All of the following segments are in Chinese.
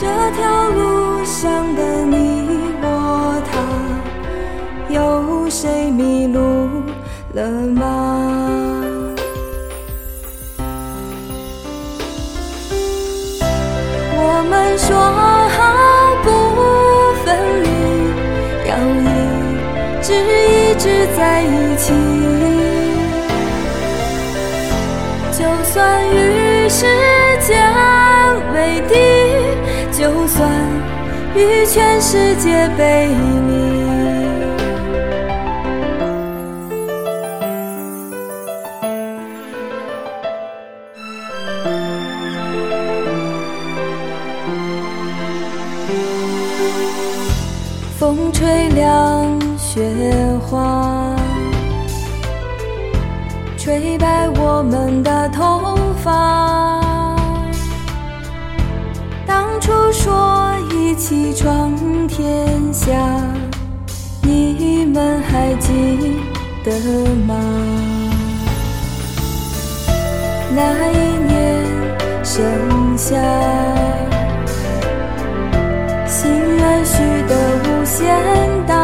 这条路上的你我他，有谁迷路了吗？我们说好不分离，要一直一直在一起，就算与时间为敌，就算与全世界背离。风吹凉雪花，吹白我们的头天下，你们还记得吗？那一年盛夏。心愿许得无限大，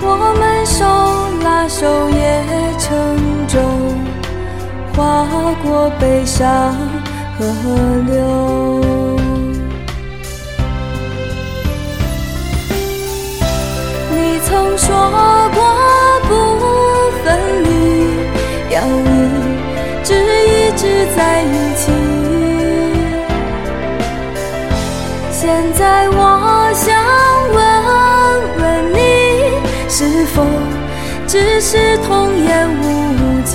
我们手拉手也乘舟，划过悲伤河流。说过不分离，要一直一直在一起。现在我想问问你，是否只是童言无忌？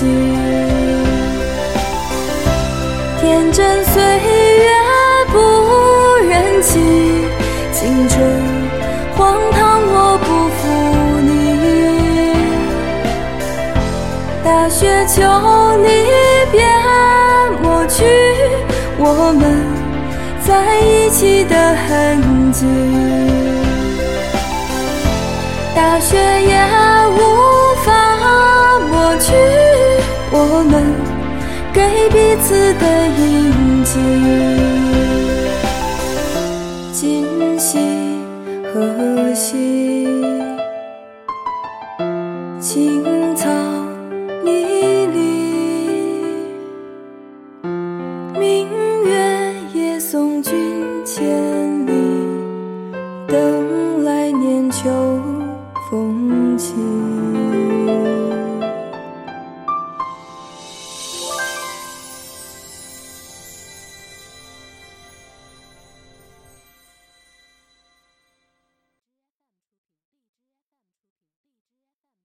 天真岁雪求你别抹去我们在一起的痕迹大雪也无法抹去我们给彼此的印记今夕何夕情等君千里，等来年秋风起。